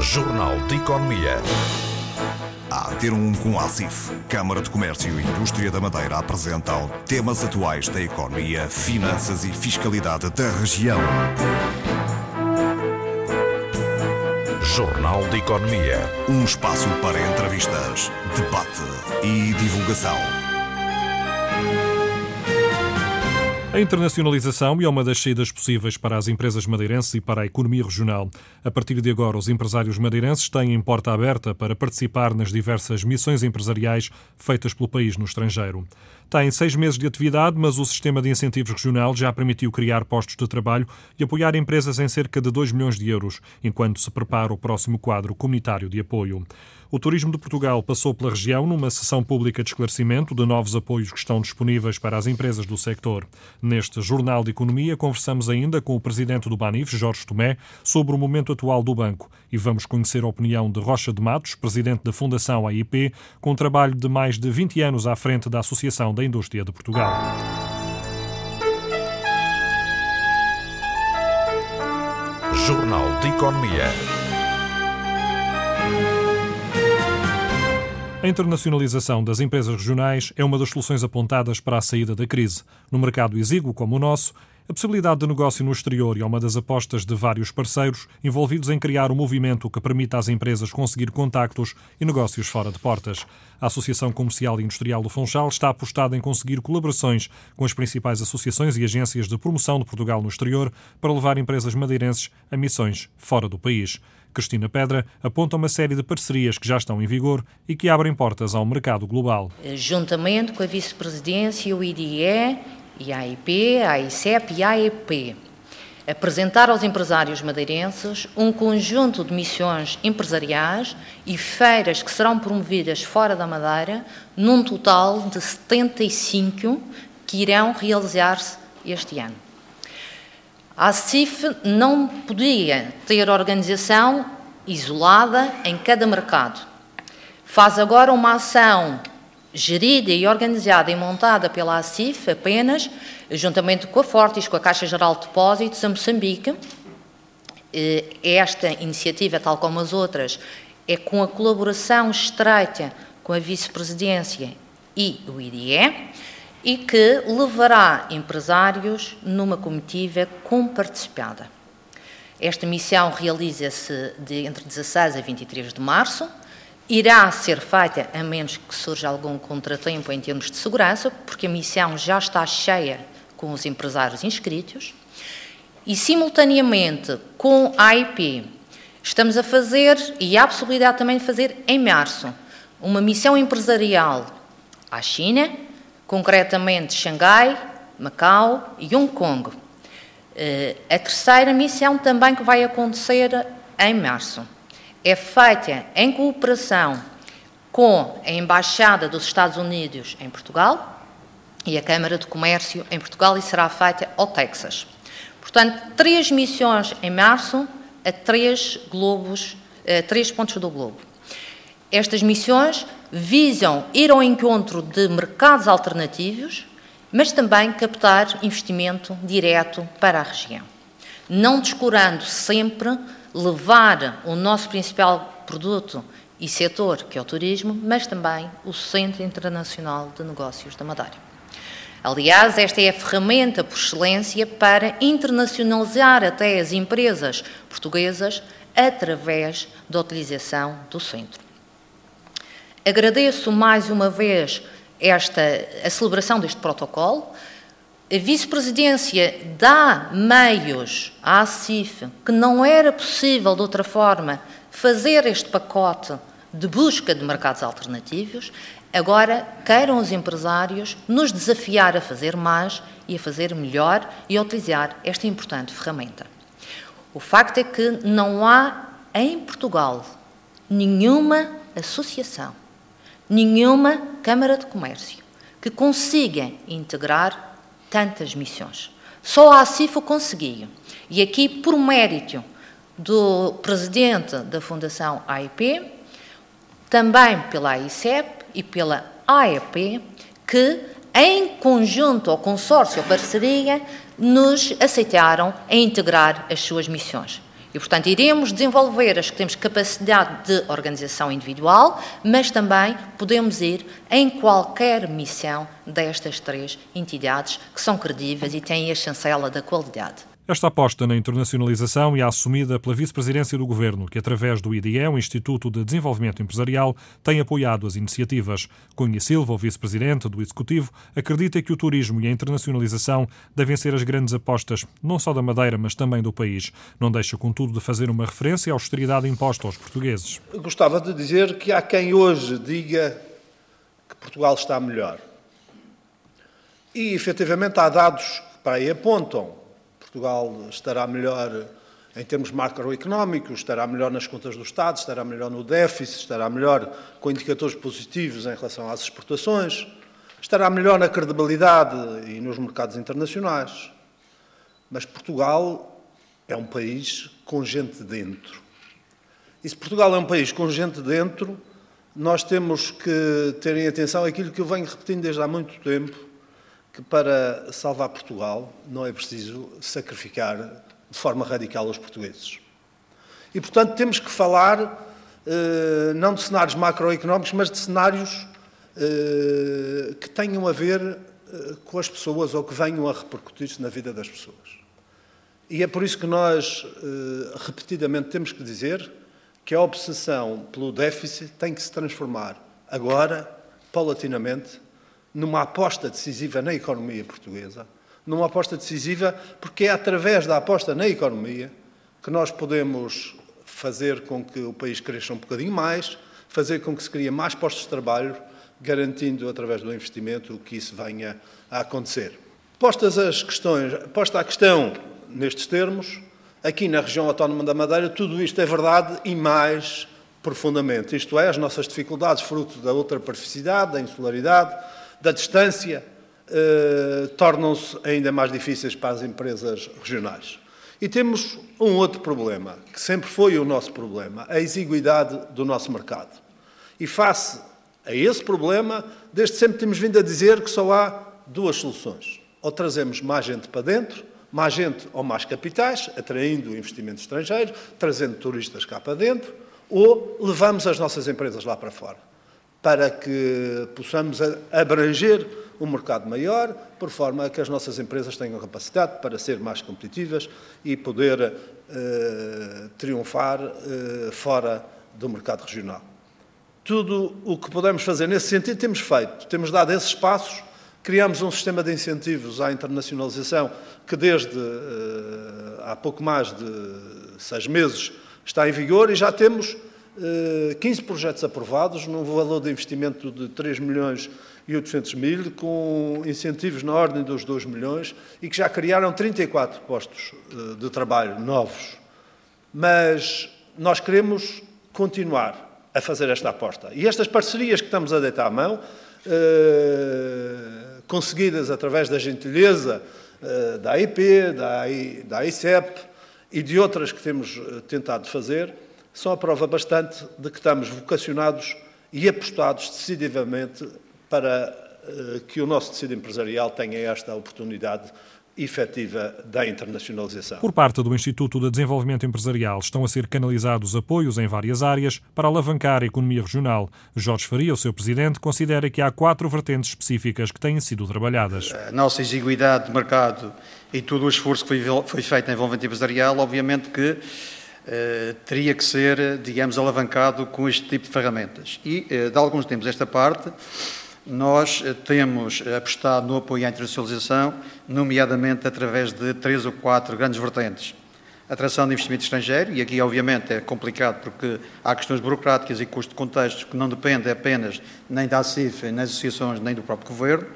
Jornal de Economia. A ter um com a ACIF, Câmara de Comércio e Indústria da Madeira apresentam temas atuais da economia, finanças e fiscalidade da região. Jornal de Economia. Um espaço para entrevistas, debate e divulgação. A internacionalização é uma das saídas possíveis para as empresas madeirenses e para a economia regional. A partir de agora, os empresários madeirenses têm porta aberta para participar nas diversas missões empresariais feitas pelo país no estrangeiro. Tem seis meses de atividade, mas o sistema de incentivos regional já permitiu criar postos de trabalho e apoiar empresas em cerca de 2 milhões de euros, enquanto se prepara o próximo quadro comunitário de apoio. O Turismo de Portugal passou pela região numa sessão pública de esclarecimento de novos apoios que estão disponíveis para as empresas do sector. Neste Jornal de Economia, conversamos ainda com o presidente do Banif, Jorge Tomé, sobre o momento atual do banco e vamos conhecer a opinião de Rocha de Matos, presidente da Fundação AIP, com um trabalho de mais de 20 anos à frente da Associação da Indústria de Portugal. Jornal de Economia. A internacionalização das empresas regionais é uma das soluções apontadas para a saída da crise. No mercado exíguo como o nosso, a possibilidade de negócio no exterior é uma das apostas de vários parceiros envolvidos em criar um movimento que permita às empresas conseguir contactos e negócios fora de portas. A Associação Comercial e Industrial do Funchal está apostada em conseguir colaborações com as principais associações e agências de promoção de Portugal no exterior para levar empresas madeirenses a missões fora do país. Cristina Pedra aponta uma série de parcerias que já estão em vigor e que abrem portas ao mercado global. Juntamente com a Vice-Presidência, o IDE e a AICEP e a AEP, apresentar aos empresários madeirenses um conjunto de missões empresariais e feiras que serão promovidas fora da Madeira, num total de 75 que irão realizar-se este ano. A CIF não podia ter organização isolada em cada mercado. Faz agora uma ação gerida e organizada e montada pela ACIF apenas, juntamente com a Fortis, com a Caixa Geral de Depósitos, a Moçambique. Esta iniciativa, tal como as outras, é com a colaboração estreita com a Vice-Presidência e o IDE e que levará empresários numa comitiva comparticipada. Esta missão realiza-se entre 16 a 23 de março, irá ser feita a menos que surja algum contratempo em termos de segurança, porque a missão já está cheia com os empresários inscritos, e simultaneamente com a IP estamos a fazer, e há a possibilidade também de fazer em março, uma missão empresarial à China, concretamente Xangai, Macau e Hong Kong. A terceira missão também que vai acontecer em março é feita em cooperação com a Embaixada dos Estados Unidos em Portugal e a Câmara de Comércio em Portugal e será feita ao Texas. Portanto, três missões em março a três globos, a três pontos do globo. Estas missões visam ir ao encontro de mercados alternativos, mas também captar investimento direto para a região. Não descurando sempre levar o nosso principal produto e setor, que é o turismo, mas também o Centro Internacional de Negócios da Madeira. Aliás, esta é a ferramenta por excelência para internacionalizar até as empresas portuguesas através da utilização do centro. Agradeço mais uma vez esta, a celebração deste protocolo. A vice-presidência dá meios à CIF que não era possível de outra forma fazer este pacote de busca de mercados alternativos. Agora, queiram os empresários nos desafiar a fazer mais e a fazer melhor e a utilizar esta importante ferramenta. O facto é que não há em Portugal nenhuma associação nenhuma Câmara de Comércio que consiga integrar tantas missões. Só a ACIF o conseguiu. E aqui, por mérito do presidente da Fundação AIP, também pela AICEP e pela AEP, que, em conjunto ou consórcio ou parceria, nos aceitaram a integrar as suas missões. E, portanto, iremos desenvolver as que temos capacidade de organização individual, mas também podemos ir em qualquer missão destas três entidades que são credíveis e têm a chancela da qualidade. Esta aposta na internacionalização é assumida pela vice-presidência do Governo, que, através do IDE, o Instituto de Desenvolvimento Empresarial, tem apoiado as iniciativas. Cunha Silva, o vice-presidente do Executivo, acredita que o turismo e a internacionalização devem ser as grandes apostas, não só da Madeira, mas também do país. Não deixa, contudo, de fazer uma referência à austeridade imposta aos portugueses. Gostava de dizer que há quem hoje diga que Portugal está melhor. E, efetivamente, há dados que para aí apontam Portugal estará melhor em termos macroeconómicos, estará melhor nas contas do Estado, estará melhor no déficit, estará melhor com indicadores positivos em relação às exportações, estará melhor na credibilidade e nos mercados internacionais. Mas Portugal é um país com gente dentro. E se Portugal é um país com gente dentro, nós temos que ter em atenção aquilo que eu venho repetindo desde há muito tempo, que para salvar Portugal não é preciso sacrificar de forma radical os portugueses. E, portanto, temos que falar eh, não de cenários macroeconómicos, mas de cenários eh, que tenham a ver eh, com as pessoas ou que venham a repercutir-se na vida das pessoas. E é por isso que nós, repetidamente, temos que dizer que a obsessão pelo déficit tem que se transformar agora, paulatinamente, numa aposta decisiva na economia portuguesa, numa aposta decisiva porque é através da aposta na economia que nós podemos fazer com que o país cresça um bocadinho mais, fazer com que se crie mais postos de trabalho, garantindo através do investimento que isso venha a acontecer. Postas as questões, posta a questão nestes termos, aqui na região autónoma da Madeira, tudo isto é verdade e mais profundamente. Isto é, as nossas dificuldades, fruto da ultraperficidade, da insularidade, da distância, eh, tornam-se ainda mais difíceis para as empresas regionais. E temos um outro problema, que sempre foi o nosso problema, a exiguidade do nosso mercado. E face a esse problema, desde sempre temos vindo a dizer que só há duas soluções. Ou trazemos mais gente para dentro, mais gente ou mais capitais, atraindo investimento estrangeiro, trazendo turistas cá para dentro, ou levamos as nossas empresas lá para fora para que possamos abranger um mercado maior, por forma a que as nossas empresas tenham capacidade para ser mais competitivas e poder uh, triunfar uh, fora do mercado regional. Tudo o que podemos fazer nesse sentido temos feito, temos dado esses passos, criamos um sistema de incentivos à internacionalização que desde uh, há pouco mais de seis meses está em vigor e já temos 15 eh, projetos aprovados, num valor de investimento de 3 milhões e 800 mil, com incentivos na ordem dos 2 milhões e que já criaram 34 postos eh, de trabalho novos. Mas nós queremos continuar a fazer esta aposta. E estas parcerias que estamos a deitar à mão, eh, conseguidas através da gentileza da AIP, da, da AICEP e de outras que temos tentado fazer, são a prova bastante de que estamos vocacionados e apostados decididamente para eh, que o nosso tecido empresarial tenha esta oportunidade efetiva da internacionalização. Por parte do Instituto de Desenvolvimento Empresarial estão a ser canalizados apoios em várias áreas para alavancar a economia regional. Jorge Faria, o seu presidente, considera que há quatro vertentes específicas que têm sido trabalhadas. A nossa exiguidade de mercado e todo o esforço que foi, feito em envolvimento empresarial, obviamente que teria que ser, digamos, alavancado com este tipo de ferramentas. E, uh, de alguns tempos esta parte, nós uh, temos apostado no apoio à internacionalização, nomeadamente através de três ou quatro grandes vertentes. Atração de investimento estrangeiro, e aqui obviamente é complicado porque há questões burocráticas e custos de contexto que não dependem apenas nem da ACIF, nem das associações, nem do próprio Governo.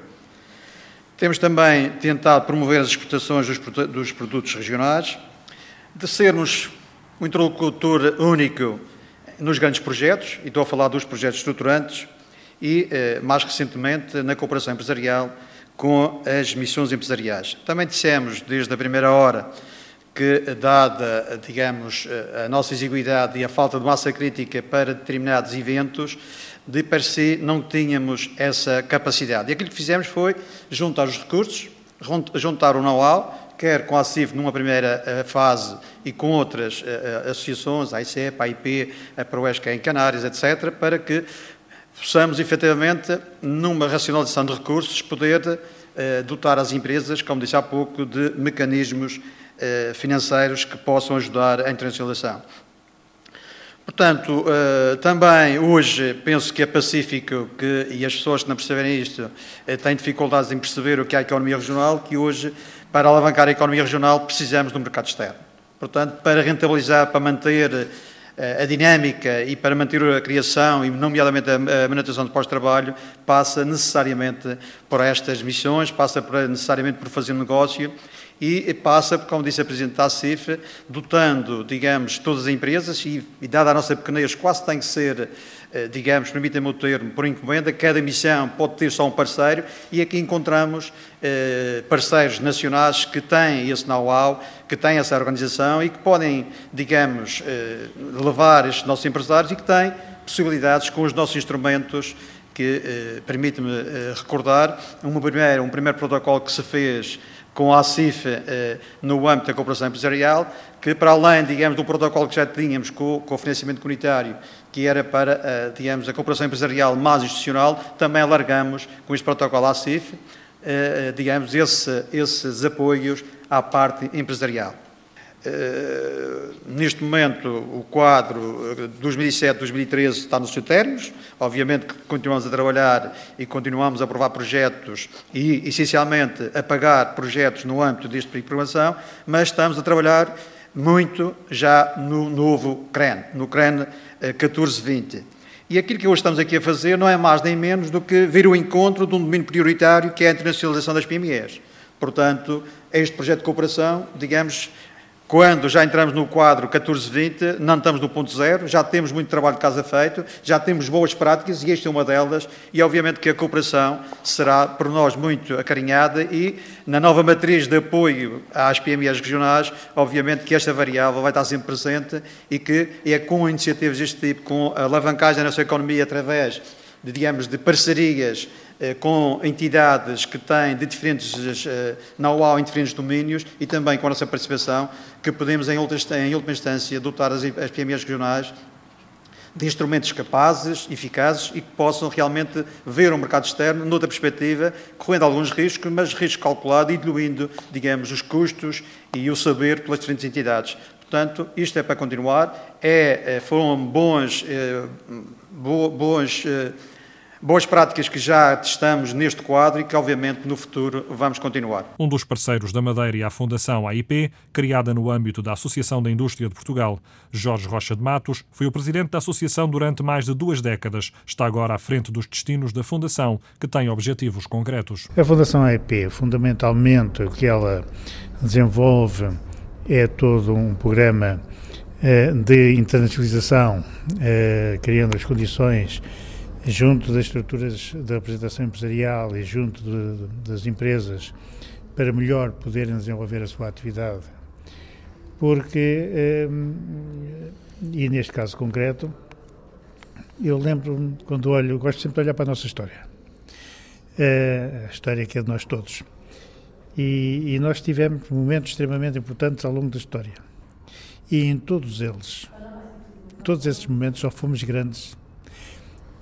Temos também tentado promover as exportações dos produtos regionais, de sermos um interlocutor único nos grandes projetos, e estou a falar dos projetos estruturantes, e, eh, mais recentemente, na cooperação empresarial com as missões empresariais. Também dissemos, desde a primeira hora, que, dada, digamos, a nossa exiguidade e a falta de massa crítica para determinados eventos, de per si não tínhamos essa capacidade. E aquilo que fizemos foi juntar os recursos, juntar o know-how quer com a CIF numa primeira fase e com outras associações, a ICEP, a IP, a Proesca em Canárias, etc., para que possamos efetivamente, numa racionalização de recursos, poder dotar as empresas, como disse há pouco, de mecanismos financeiros que possam ajudar a internacionalização. Portanto, uh, também hoje penso que é pacífico que, e as pessoas que não perceberem isto uh, têm dificuldades em perceber o que é a economia regional, que hoje, para alavancar a economia regional, precisamos do mercado externo. Portanto, para rentabilizar, para manter uh, a dinâmica e para manter a criação, e nomeadamente a, manutenção de pós-trabalho, passa necessariamente por estas missões, passa necessariamente por fazer negócio e passa, como disse a Presidente da CIF, dotando, digamos, todas as empresas e, e dada a nossa pequenez, quase tem que ser, eh, digamos, permitem-me o termo, por encomenda, cada missão pode ter só um parceiro e aqui encontramos eh, parceiros nacionais que têm esse know-how, que têm essa organização e que podem, digamos, eh, levar estes nossos empresários e que têm possibilidades com os nossos instrumentos que, eh, permite-me eh, recordar, um primeiro, um primeiro protocolo que se fez com a CIF eh, no âmbito da cooperação empresarial, que para além, digamos, do protocolo que já tínhamos com, com o financiamento comunitário, que era para, eh, digamos, a cooperação empresarial mais institucional, também alargamos com este protocolo à CIF, eh, eh, digamos, esse, esses apoios à parte empresarial. Eh, neste momento, o quadro 2007-2013 eh, está nos seus termos. Obviamente que continuamos a trabalhar e continuamos a aprovar projetos e, essencialmente, a pagar projetos no âmbito deste período de programação, mas estamos a trabalhar muito já no novo CREN, no CREN 1420. Eh, e aquilo que hoje estamos aqui a fazer não é mais nem menos do que vir ao encontro de um domínio prioritário que é a internacionalização das PMEs. Portanto, este projeto de cooperação, digamos, quando já entramos no quadro 14-20, não estamos no ponto zero, já temos muito trabalho de casa feito, já temos boas práticas e esta é uma delas, e obviamente que a cooperação será por nós muito acarinhada e na nova matriz de apoio às PMEs regionais, obviamente que esta variável vai estar sempre presente e que é com iniciativas deste tipo, com a alavancagem da nossa economia através de, digamos, de parcerias eh, com entidades que têm de diferentes eh, know-how em diferentes domínios e também com a nossa participação, que podemos, em, em última instância, dotar as, as PMEs regionais de instrumentos capazes, eficazes e que possam realmente ver o mercado externo noutra perspectiva, correndo alguns riscos, mas risco calculado e diluindo, digamos, os custos e o saber pelas diferentes entidades. Portanto, isto é para continuar, é, é foram bons, é, bons Boas práticas que já testamos neste quadro e que, obviamente, no futuro vamos continuar. Um dos parceiros da Madeira e a Fundação AIP, criada no âmbito da Associação da Indústria de Portugal, Jorge Rocha de Matos, foi o presidente da associação durante mais de duas décadas. Está agora à frente dos destinos da Fundação, que tem objetivos concretos. A Fundação AIP, fundamentalmente, o que ela desenvolve é todo um programa eh, de internacionalização, eh, criando as condições junto das estruturas da representação empresarial e junto de, das empresas para melhor poderem desenvolver a sua atividade. Porque, ehm, e neste caso concreto, eu lembro quando olho, gosto sempre de olhar para a nossa história. Eh, a história que é de nós todos. E, e nós tivemos momentos extremamente importantes ao longo da história. E em todos eles, todos esses momentos só fomos grandes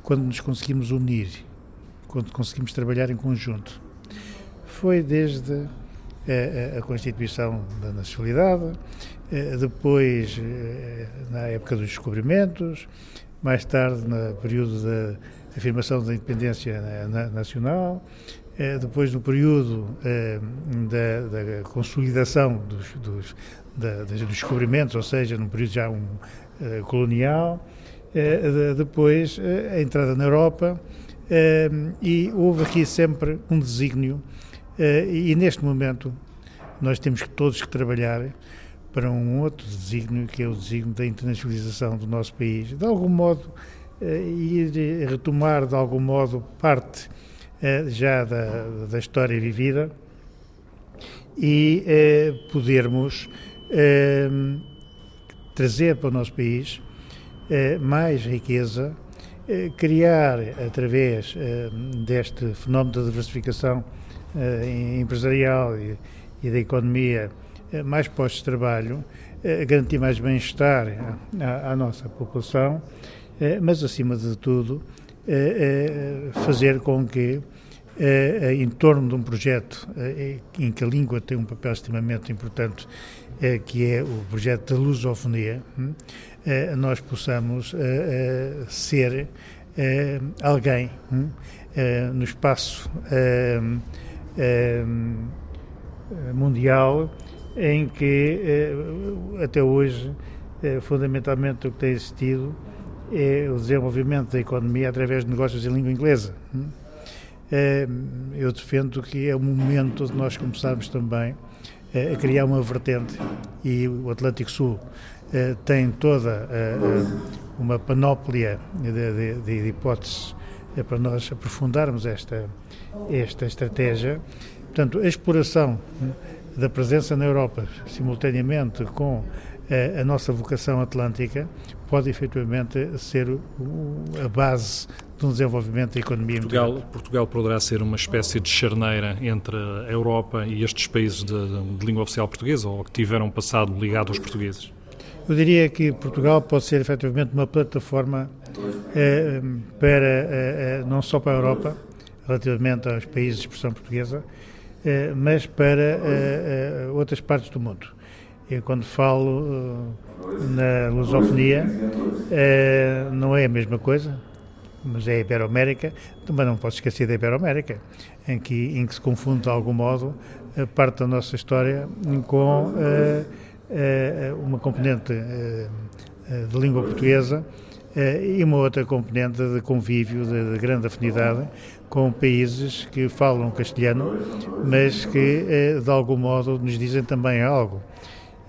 quando nos conseguimos unir, quando conseguimos trabalhar em conjunto. Foi desde a, a, a Constituição da Nacionalidade, eh, depois eh, na época dos descobrimentos, mais tarde no período da afirmação da independência nacional, eh, depois no período da, da consolidação dos, dos, da, dos descobrimentos, ou seja, no período já um, colonial, eh, depois a entrada na Europa e houve aqui sempre um desígnio e neste momento nós temos que todos que trabalhar para um outro desígnio que é o desígnio da internacionalização do nosso país. De algum modo, ir retomar de algum modo parte já da, da história vivida e podermos trazer para o nosso país eh, mais riqueza, eh, criar, através eh, deste fenómeno da diversificação empresarial e, e da economia mais postos de trabalho, garantir mais bem-estar à, à, nossa população, mas acima de tudo fazer com que em torno de um projeto em que a língua tem um papel extremamente importante, que é o projeto da lusofonia, hum, nós possamos ser alguém hum, no espaço mundial em que até hoje fundamentalmente o que tem existido é o desenvolvimento da economia através de negócios em língua inglesa. Hum. Eu defendo que é o momento de nós começarmos também a criar uma vertente e o Atlântico Sul tem toda uma panóplia de, hipóteses para nós aprofundarmos esta, esta estratégia. Portanto, a exploração da presença na Europa, simultaneamente com a nossa vocação atlântica, pode efetivamente ser a base de um desenvolvimento da economia Portugal, Portugal poderá ser uma espécie de charneira entre a Europa e estes países de, de língua oficial portuguesa, ou que tiveram passado ligado aos portugueses? Eu diria que Portugal pode ser efetivamente uma plataforma eh, para, eh, eh não só para a Europa, relativamente aos países de expressão portuguesa, eh, mas para eh, eh, outras partes do mundo. Eu, quando falo na lusofonia, não é a mesma coisa, mas é a Iberoamérica, também não posso esquecer da Iberoamérica, em que, em que se confunde de algum modo a parte da nossa história com uma componente de língua portuguesa e uma outra componente de convívio, de, de grande afinidade com países que falam castelhano, mas que eh, de algum modo nos dizem também algo.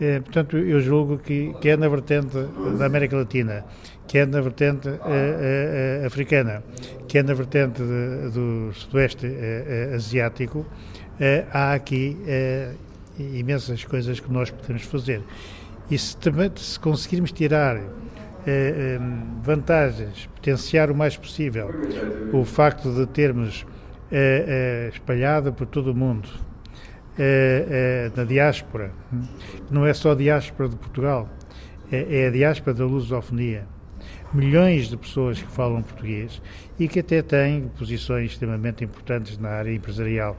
Eh, portanto, eu julgo que, que é na vertente da América Latina, que é na vertente eh, africana, que é na vertente de, do Sudoeste Asiático, há aqui imensas coisas que nós podemos fazer. E se, se conseguirmos tirar eh, vantagens, potenciar o mais possível o facto de termos eh, eh, espalhado por todo o mundo na diáspora, hum, não é só a diáspora de Portugal, é, é a diáspora da lusofonia. Milhões de pessoas que falam português e que até têm posições extremamente importantes na área empresarial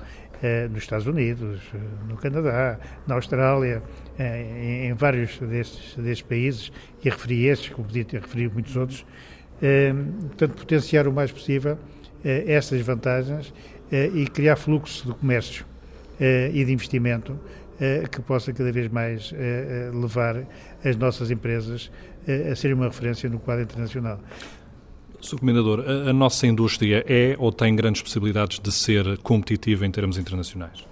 nos Estados Unidos, no Canadá, na Austrália, em vários destes, destes países, e referi estes, como podia ter referido muitos outros, portanto, potenciar o mais possível essas vantagens e criar fluxo de comércio e de investimento que possa cada vez mais levar as nossas empresas a serem uma referência no quadro internacional. Sr. Comendador, a, a nossa indústria é ou tem grandes possibilidades de ser competitiva em termos internacionais?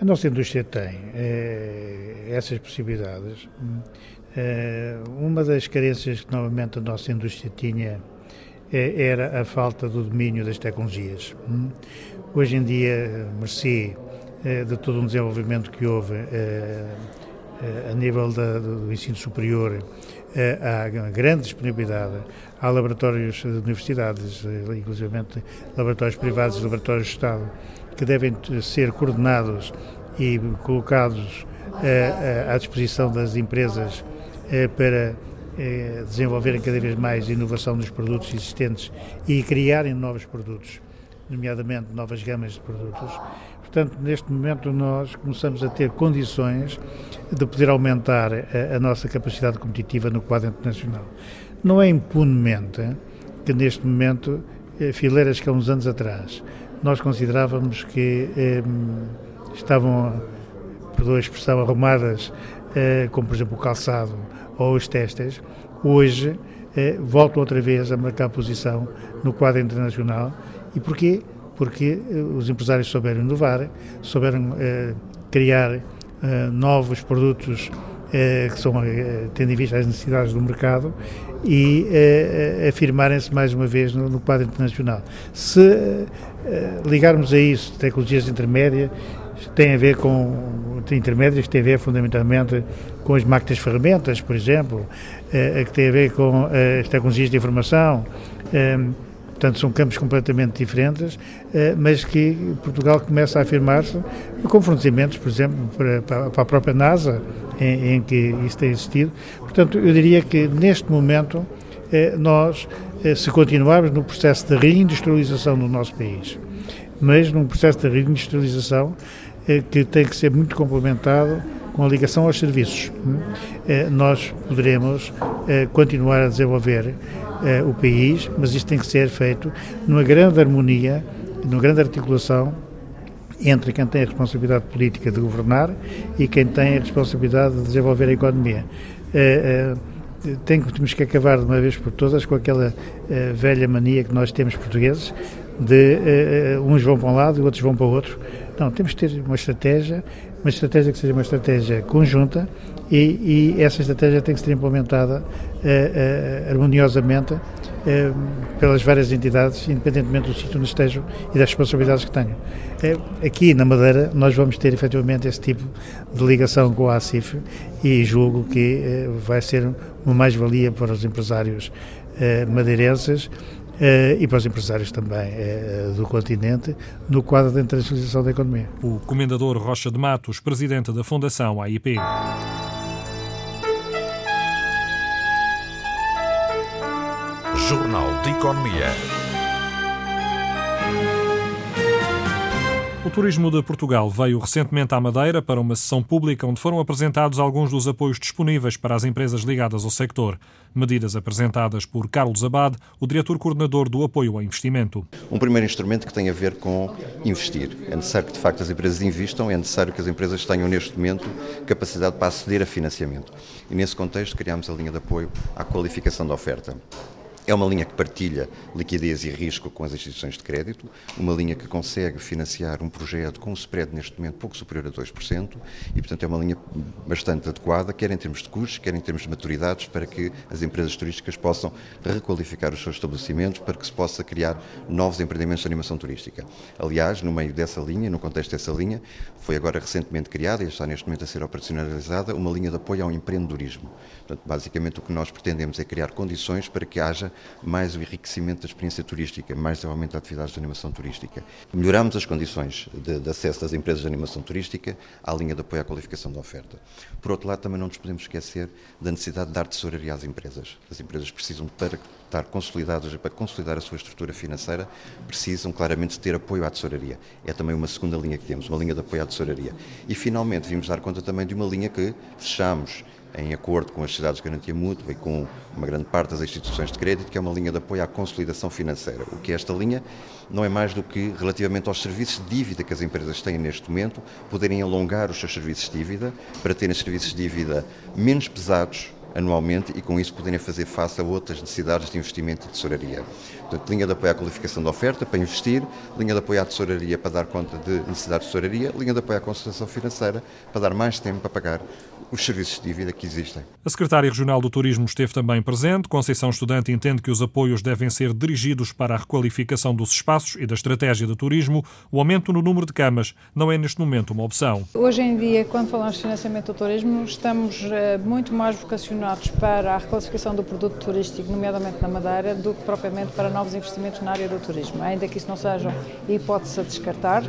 A nossa indústria tem é, essas possibilidades. É, uma das carências que novamente a nossa indústria tinha é, era a falta do domínio das tecnologias. Hoje em dia, mercê de todo um desenvolvimento que houve a nível da, do ensino superior, há grande disponibilidade há laboratórios de universidades, inclusive laboratórios privados e laboratórios de Estado, que devem ser coordenados e colocados à disposição das empresas para desenvolverem cada vez mais inovação nos produtos existentes e criarem novos produtos, nomeadamente novas gamas de produtos. Portanto, neste momento nós começamos a ter condições de poder aumentar a, a nossa capacidade competitiva no quadro internacional. Não é impunemente que neste momento, eh, fileiras que há uns anos atrás, nós considerávamos que eh, estavam, perdoa a expressão, arrumadas, eh, como por exemplo o calçado ou os testes, hoje eh, voltam outra vez a marcar posição no quadro internacional. E porquê? Porque eh, os empresários souberam inovar, souberam eh, criar novos produtos que são, tendo em vista as necessidades do mercado e uh, afirmarem-se mais uma vez no, no quadro internacional. Se ligarmos a isso tecnologias intermédias, tem a ver com intermédias que tem a ver fundamentalmente com as máquinas ferramentas, por exemplo, que tem a ver com as tecnologias de informação, Portanto, são campos completamente diferentes, mas que Portugal começa a afirmar-se com fornecimentos, por exemplo, para, para a própria NASA, em, em, que isso tem existido. Portanto, eu diria que neste momento nós, se continuarmos no processo de reindustrialização do nosso país, mas num processo de reindustrialização que tem que ser muito complementado com a ligação aos serviços. Hum? Eh, nós poderemos eh, continuar a desenvolver eh, o país, mas isto tem que ser feito numa grande harmonia, numa grande articulação entre quem tem a responsabilidade política de governar e quem tem a responsabilidade de desenvolver a economia. temos que acabar de uma vez por todas com aquela velha mania que nós temos portugueses de uns vão para um lado e outros vão para o outro. Não, temos que ter uma estratégia uma estratégia que seja uma estratégia conjunta e, e essa estratégia tem que ser implementada uh, uh, harmoniosamente uh, pelas várias entidades, independentemente do sítio onde estejam e das responsabilidades que tenham. aqui na Madeira nós vamos ter efetivamente esse tipo de ligação com a ACIF e julgo que vai ser uma mais-valia para os empresários madeirenses Uh, e para os empresários também uh, do continente, no quadro da internacionalização da economia. O Comendador Rocha de Matos, presidente da Fundação AIP. Economia. O Turismo de Portugal veio recentemente à Madeira para uma sessão pública onde foram apresentados alguns dos apoios disponíveis para as empresas ligadas ao sector. Medidas apresentadas por Carlos Abad, o diretor coordenador do apoio ao investimento. Um primeiro instrumento que tem a ver com investir. É necessário que de facto as empresas investam, é necessário que as empresas tenham neste momento capacidade para aceder a financiamento. E nesse contexto criámos a linha de apoio à qualificação da oferta. É uma linha que partilha liquidez e risco com as instituições de crédito, uma linha que consegue financiar um projeto com um spread neste momento pouco superior a 2% e, portanto, é uma linha bastante adequada, quer em termos de custos, quer em termos de maturidades, para que as empresas turísticas possam requalificar os seus estabelecimentos, para que se possa criar novos empreendimentos de animação turística. Aliás, no meio dessa linha, no contexto dessa linha, foi agora recentemente criada e está neste momento a ser operacionalizada uma linha de apoio ao empreendedorismo. Portanto, basicamente o que nós pretendemos é criar condições para que haja mais o enriquecimento da experiência turística, mais o aumento de atividades de animação turística. Melhoramos as condições de, de, acesso das empresas de animação turística à linha de apoio à qualificação da oferta. Por outro lado, também não nos podemos esquecer da necessidade de dar tesouraria às empresas. As empresas precisam, para estar consolidadas para consolidar a sua estrutura financeira, precisam claramente ter apoio à tesouraria. É também uma segunda linha que temos, uma linha de apoio à tesouraria. E finalmente vimos dar conta também de uma linha que fechamos em acordo com as sociedades de garantia mútua e com uma grande parte das instituições de crédito, que é uma linha de apoio à consolidação financeira. O que é esta linha não é mais do que relativamente aos serviços de dívida que as empresas têm neste momento, poderem alongar os seus serviços de dívida para terem serviços de dívida menos pesados anualmente e com isso poderem fazer face a outras necessidades de investimento e tesouraria. Portanto, linha de apoio à qualificação da oferta para investir, linha de apoio à tesouraria para dar conta de necessidades de tesouraria, linha de apoio à consolidação financeira para dar mais tempo para pagar os serviços de dívida que existem. A Secretária Regional do Turismo esteve também presente. Conceição Estudante entende que os apoios devem ser dirigidos para a requalificação dos espaços e da estratégia do turismo. O aumento no número de camas não é neste momento uma opção. Hoje em dia, quando falamos de financiamento do turismo, estamos eh, muito mais vocacionados para a requalificação do produto turístico, nomeadamente na Madeira, do que propriamente para novos investimentos na área do turismo. Ainda que isso não seja hipótese a descartar,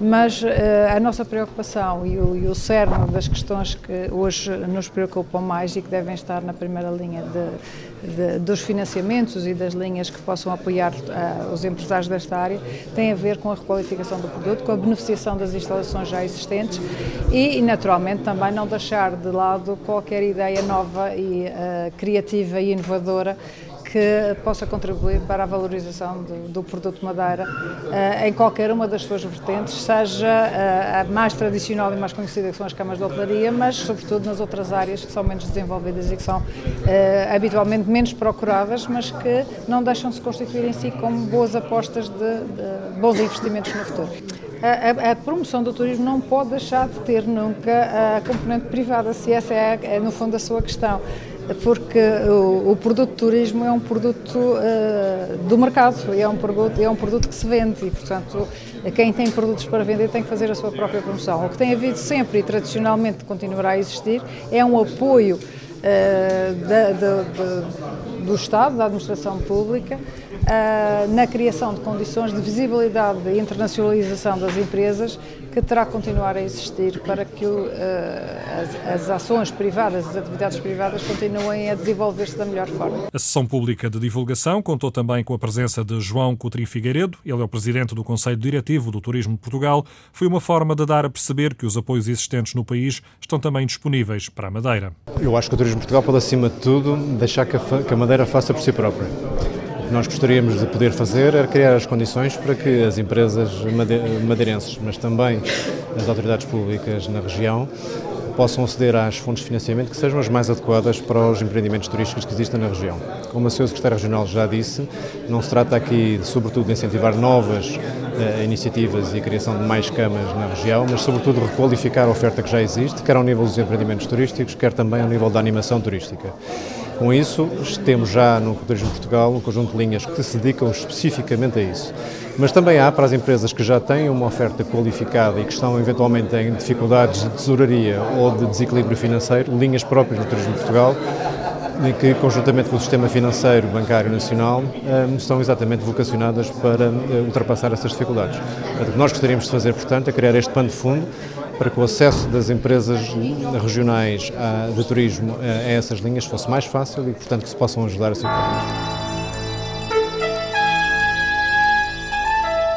mas uh, a nossa preocupação e o, e o cerne das questões que hoje nos preocupam mais e que devem estar na primeira linha de, de, dos financiamentos e das linhas que possam apoiar uh, os empresários desta área tem a ver com a requalificação do produto, com a beneficiação das instalações já existentes e, naturalmente, também não deixar de lado qualquer ideia nova e uh, criativa e inovadora que possa contribuir para a valorização do, do produto madeira uh, em qualquer uma das suas vertentes, seja uh, a mais tradicional e mais conhecida que são as camas de hotelaria, mas sobretudo nas outras áreas que são menos desenvolvidas e que são uh, habitualmente menos procuradas, mas que não deixam de se constituir em si como boas apostas de, de bons investimentos no futuro. A, a, a, promoção do turismo não pode deixar de ter nunca a componente privada, se essa é, é no fundo a sua questão porque o, o, produto de turismo é um produto uh, do mercado, é um produto, é um produto que se vende e, portanto, quem tem produtos para vender tem que fazer a sua própria promoção. O que tem havido sempre e tradicionalmente continuará a existir é um apoio uh, da, da, da, do Estado, da administração pública, uh, na criação de condições de visibilidade e internacionalização das empresas, que terá que continuar a existir para que uh, as, as, ações privadas, as atividades privadas continuem a desenvolver-se da melhor forma. A sessão pública de divulgação contou também com a presença de João Coutrinho Figueiredo, ele é o presidente do Conselho Diretivo do Turismo de Portugal. Foi uma forma de dar a perceber que os apoios existentes no país estão também disponíveis para a Madeira. Eu acho que o Turismo de Portugal pode, acima de tudo, deixar que a Madeira faça por si própria. Nós gostaríamos de poder fazer era criar as condições para que as empresas madeirenses, mas também as autoridades públicas na região, possam aceder às fontes de financiamento que sejam as mais adequadas para os empreendimentos turísticos que existem na região. Como a Sr. Secretário Regional já disse, não se trata aqui, sobretudo, de incentivar novas uh, iniciativas e a criação de mais camas na região, mas, sobretudo, requalificar a oferta que já existe, quer ao nível dos empreendimentos turísticos, quer também ao nível da animação turística. Com isso, temos já no Turismo Portugal um conjunto de linhas que se dedicam especificamente a isso. Mas também há para as empresas que já têm uma oferta qualificada e que estão eventualmente em dificuldades de tesouraria ou de desequilíbrio financeiro, linhas próprias do Turismo Portugal, que, conjuntamente com o sistema financeiro bancário nacional, hum, estão exatamente vocacionadas para hum, ultrapassar essas dificuldades. O que nós gostaríamos de fazer, portanto, é criar este pano de fundo para que o acesso das empresas regionais de turismo a essas linhas fosse mais fácil e, portanto, que se possam ajudar a circular.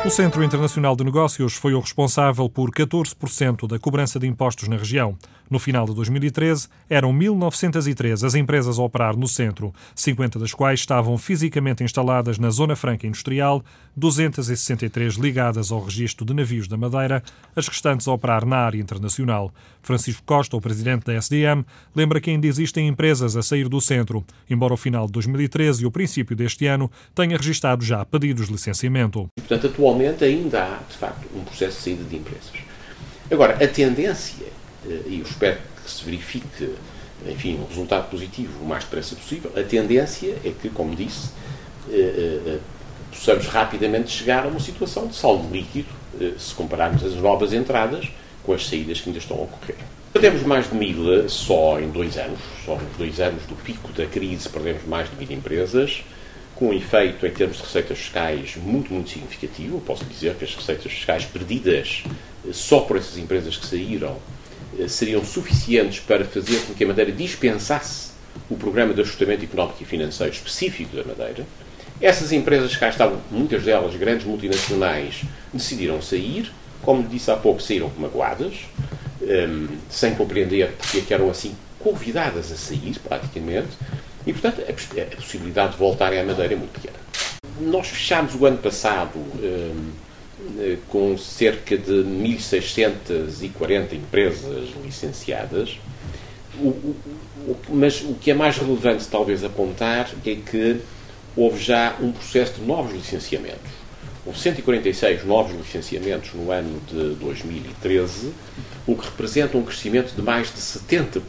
O Centro Internacional de Negócios foi o responsável por 14% da cobrança de impostos na região. No final de 2013, eram 1.903 as empresas a operar no centro, 50 das quais estavam fisicamente instaladas na Zona Franca Industrial, 263 ligadas ao registro de navios da Madeira, as restantes a operar na área internacional. Francisco Costa, o presidente da SDM, lembra que ainda existem empresas a sair do centro, embora o final de 2013 e o princípio deste ano tenha registado já pedidos de licenciamento. Portanto, atualmente ainda há, de facto, um processo de saída de empresas. Agora, a tendência eh, e eu espero que se verifique, enfim, um resultado positivo o mais depressa possível, a tendência é que, como disse, eh, eh, possamos rapidamente chegar a uma situação de saldo líquido, se compararmos as novas entradas com as saídas que ainda estão a ocorrer. Perdemos mais de mil só em dois anos, só em dois anos do pico da crise perdemos mais de mil empresas, com um efeito em termos de receitas fiscais muito, muito significativo. Posso dizer que as receitas fiscais perdidas só por essas empresas que saíram eh, seriam suficientes para fazer com que a Madeira dispensasse o programa de ajustamento económico e financeiro específico da Madeira. Essas empresas que cá estavam, muitas delas grandes multinacionais, decidiram sair, como disse há pouco, saíram magoadas, um, ehm, sem compreender porque é eram assim convidadas a sair, praticamente, e portanto a, possibilidade de voltarem à Madeira é muito pequena. Nós fechámos o ano passado. Um, ehm, eh, com cerca de 1.640 empresas licenciadas. O, o, o, mas o que é mais relevante, talvez, apontar é que houve já um processo de novos licenciamentos. Houve 146 novos licenciamentos no ano de 2013, o que representa um crescimento de mais de 70%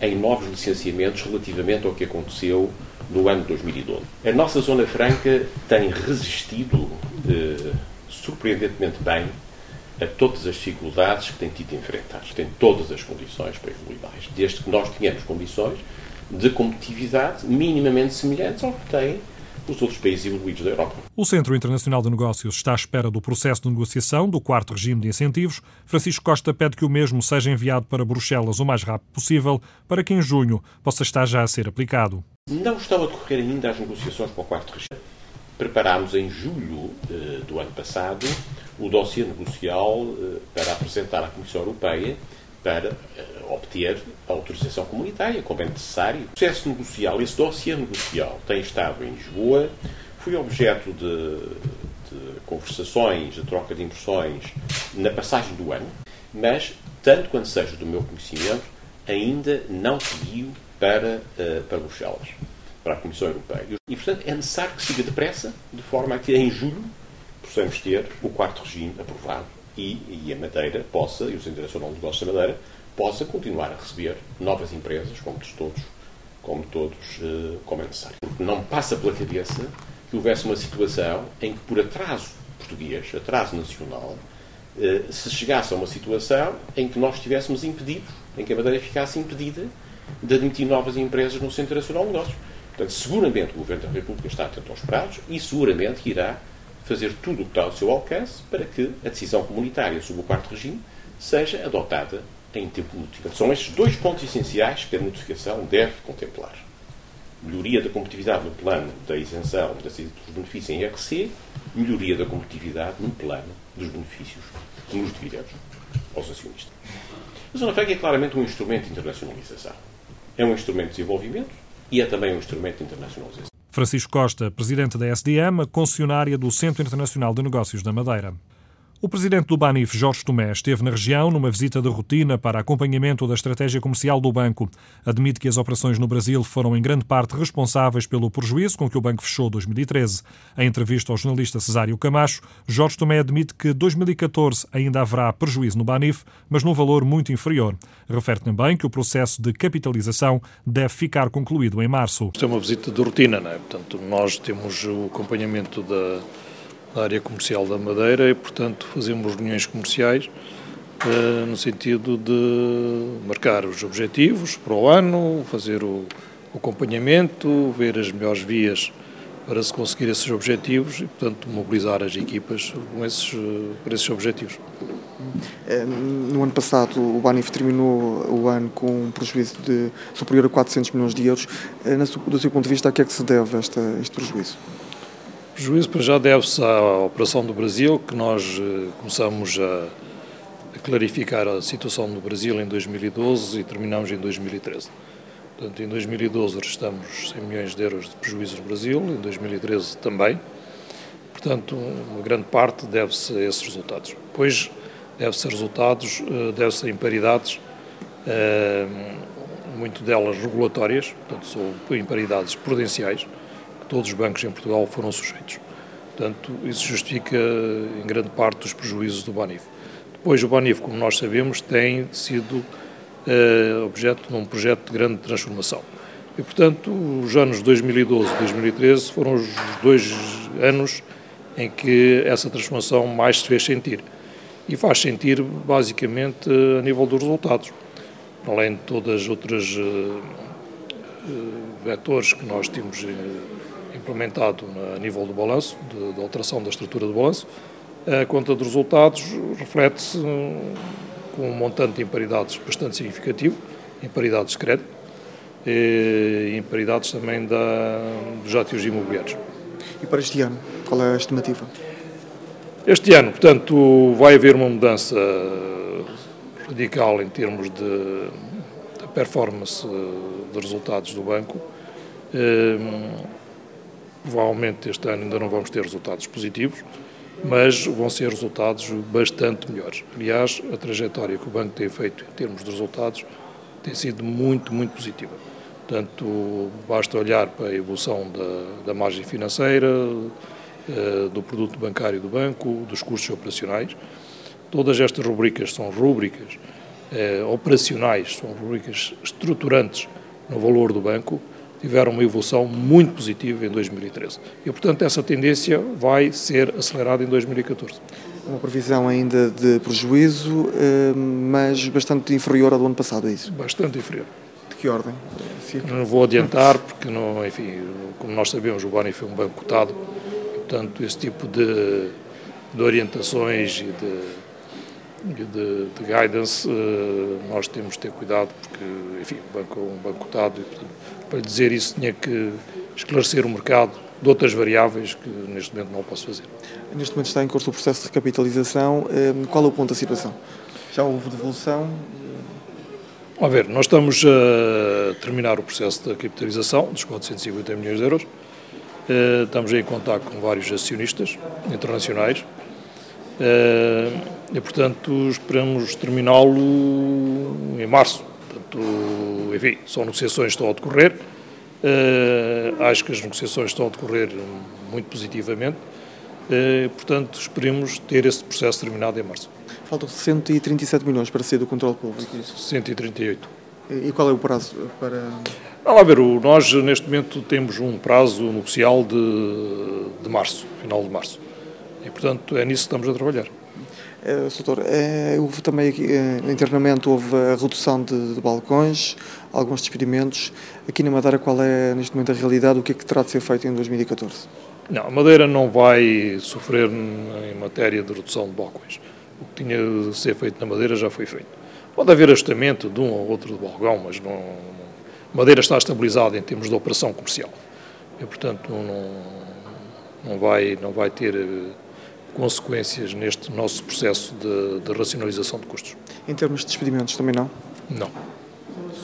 em novos licenciamentos relativamente ao que aconteceu no ano de 2012. A nossa Zona Franca tem resistido eh, surpreendentemente bem a todas as dificuldades que tem tido de enfrentar. Tem todas as condições para evoluir mais, desde que nós tenhamos condições de competitividade minimamente semelhantes ao que têm os outros países evoluídos da Europa. O Centro Internacional de Negócios está à espera do processo de negociação do quarto regime de incentivos. Francisco Costa pede que o mesmo seja enviado para Bruxelas o mais rápido possível, para que em junho possa estar já a ser aplicado. Não estão a decorrer ainda as negociações para o quarto regime preparámos em julho eh, do ano passado o dossiê negocial eh, para apresentar à Comissão Europeia para eh, obter a autorização comunitária, como é necessário. O processo negocial, esse dossiê negocial, tem estado em Lisboa, foi objeto de, de conversações, de troca de impressões na passagem do ano, mas, tanto quanto seja do meu conhecimento, ainda não seguiu para, para Bruxelas para a Comissão Europeia. E, portanto, é necessário que siga depressa, de forma a que em julho possamos ter o quarto regime aprovado e, e a Madeira possa, e o Centro Internacional de Negócios da Madeira, possa continuar a receber novas empresas, como todos, como todos, uh, como é necessário. Não passa pela cabeça que houvesse uma situação em que, por atraso português, atraso nacional, uh, se chegasse a uma situação em que nós estivéssemos impedidos, em que a Madeira ficasse impedida de admitir novas empresas no Centro Internacional de Negócios Portanto, seguramente o Governo da República está atento aos prazos e seguramente irá fazer tudo o que está ao seu alcance para que a decisão comunitária sobre o quarto regime seja adotada em tempo útil. São estes dois pontos essenciais que a notificação deve contemplar. Melhoria da competitividade no plano da isenção dos benefícios em RC, melhoria da competitividade no plano dos benefícios nos dividendos aos acionistas. A Zona Franca é claramente um instrumento de internacionalização. É um instrumento de desenvolvimento e é também um instrumento de internacionalização. Francisco Costa, presidente da SDM, concessionária do Centro Internacional de Negócios da Madeira. O presidente do Banif, Jorge Tomé, esteve na região numa visita de rotina para acompanhamento da estratégia comercial do banco. Admite que as operações no Brasil foram em grande parte responsáveis pelo prejuízo com que o banco fechou 2013. Em entrevista ao jornalista Cesário Camacho, Jorge Tomé admite que 2014 ainda haverá prejuízo no Banif, mas num valor muito inferior. Refere também que o processo de capitalização deve ficar concluído em março. Isto é uma visita de rotina, não é? Portanto, nós temos o acompanhamento da área comercial da Madeira e, portanto, fazemos reuniões comerciais uh, no sentido de marcar os objetivos para o ano, fazer o, acompanhamento, ver as melhores vias para se conseguir esses objetivos e, portanto, mobilizar as equipas com esses, eh, para esses objetivos. Eh, no ano passado, o Banif terminou o ano com um prejuízo de superior a 400 milhões de euros. Do seu ponto de vista, a que é que se deve este prejuízo? Prejuízo para já deve-se à operação do Brasil, que nós eh, começamos a, clarificar a situação no Brasil em 2012 e terminamos em 2013. Portanto, em 2012 restamos 100 milhões de euros de prejuízo no Brasil, em 2013 também. Portanto, uma grande parte deve-se a esses resultados. Depois, deve-se a resultados, eh, deve-se a imparidades, eh, muito delas regulatórias, portanto, são imparidades prudenciais, todos os bancos em Portugal foram sujeitos. Portanto, isso justifica em grande parte os prejuízos do Banif. Depois, o Banif, como nós sabemos, tem sido eh, objeto de um projeto de grande transformação. E, portanto, os anos 2012 e 2013 foram os dois anos em que essa transformação mais se fez sentir. E faz sentir, basicamente, a nível dos resultados. Além de todas as outras uh, vetores que nós temos implementado a nível do balanço, de, de alteração da estrutura do balanço. A conta dos resultados reflete-se com um montante de imparidades bastante significativo, imparidades de crédito e imparidades também da, dos ativos imobiliários. E para este ano, qual é a estimativa? Este ano, portanto, vai haver uma mudança radical em termos de, de performance de resultados do banco. Provavelmente este ano ainda não vamos ter resultados positivos, mas vão ser resultados bastante melhores. Aliás, a trajetória que o banco tem feito em termos de resultados tem sido muito, muito positiva. Portanto, basta olhar para a evolução da, da margem financeira, eh, do produto bancário do banco, dos custos operacionais. Todas estas rubricas são rubricas eh, operacionais, são rubricas estruturantes no valor do banco tiveram uma evolução muito positiva em 2013. E, portanto, essa tendência vai ser acelerada em 2014. Uma previsão ainda de prejuízo, eh, mas bastante inferior ao do ano passado, é isso? Bastante inferior. De que ordem? Não vou adiantar, porque, não, enfim, como nós sabemos, o Boni foi um banco cotado, portanto, esse tipo de, de orientações e de de, de guidance, eh, nós temos de ter cuidado, porque, enfim, o banco é um banco cotado e, portanto, para dizer isso tinha que esclarecer o mercado de outras variáveis que neste momento não posso fazer. Neste momento está em curso o processo de recapitalização. Ehm, qual é o ponto da situação? Já houve devolução? A ver, nós estamos a terminar o processo da capitalização dos 450 milhões de euros. Eh, estamos em contato com vários acionistas internacionais eh, e, portanto, esperamos terminá-lo em março Portanto, enfim, são negociações que estão a decorrer. Uh, acho que as negociações estão a decorrer muito positivamente. Uh, portanto, esperemos ter esse processo terminado em março. Faltam 137 milhões para sair do controle público. 138. E qual é o prazo para. Vamos lá ver, nós neste momento temos um prazo negocial de, de março, final de março. E, portanto, é nisso que estamos a trabalhar. Uh, doutor, uh, houve também aqui, uh, internamente houve a redução de, de, balcões, alguns despedimentos. Aqui na Madeira, qual é neste momento a realidade? O que é que terá de ser feito em 2014? Não, a Madeira não vai sofrer em matéria de redução de balcões. O que tinha de ser feito na Madeira já foi feito. Pode haver ajustamento de um ou outro de balcão, mas não, Madeira está estabilizada em termos de operação comercial. E, portanto, não, não, vai, não vai ter eh, consequências neste nosso processo de, de, racionalização de custos. Em termos de despedimentos também não? Não.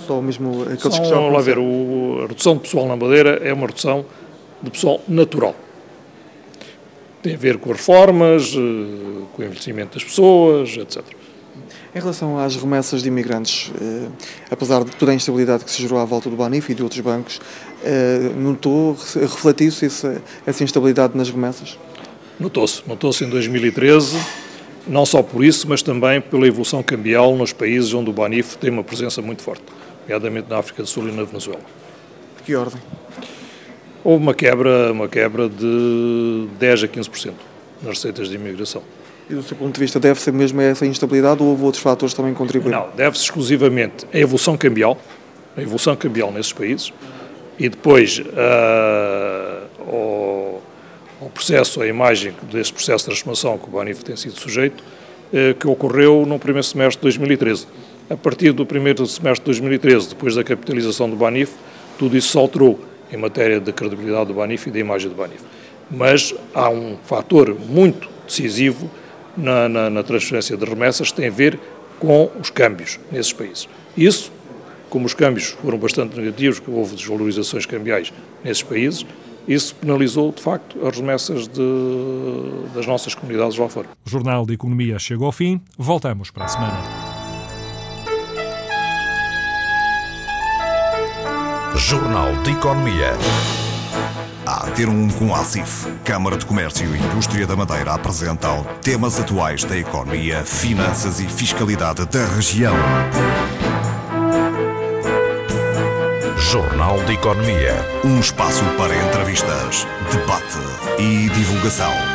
Só mesmo aqueles São, que já... Vamos lá ver, o, a redução de pessoal na Madeira é uma redução de pessoal natural. Tem a ver com reformas, eh, com o envelhecimento das pessoas, etc. Em relação às remessas de imigrantes, eh, apesar de toda a instabilidade que se gerou à volta do Banif e de outros bancos, eh, notou, refletiu-se essa, essa instabilidade nas remessas? Notou-se. Notou-se em 2013, não só por isso, mas também pela evolução cambial nos países onde o Banif tem uma presença muito forte, nomeadamente na África do Sul e na Venezuela. De que ordem? Houve uma quebra, uma quebra de 10 a 15% nas receitas de imigração. E do seu ponto de vista, deve-se mesmo a essa instabilidade ou houve outros fatores que também contribuíram? Não, deve-se exclusivamente à evolução cambial, a evolução cambial nesses países, e depois uh, ao, processo, à imagem desse processo de transformação que o Banif tem sido sujeito, uh, que ocorreu no primeiro semestre de 2013. A partir do primeiro semestre de 2013, depois da capitalização do Banif, tudo isso se alterou em matéria da credibilidade do Banif e da imagem do Banif. Mas há um fator muito decisivo na, na, na transferência de remessas tem a ver com os câmbios nesses países. Isso, como os câmbios foram bastante negativos, que houve desvalorizações cambiais nesses países, isso penalizou, de facto, as remessas de, das nossas comunidades lá fora. O Jornal de Economia chegou ao fim. Voltamos para a semana. Jornal de Economia. A ter um com a ACIF, Câmara de Comércio e Indústria da Madeira apresentam temas atuais da economia, finanças e fiscalidade da região. Jornal de Economia. Um espaço para entrevistas, debate e divulgação.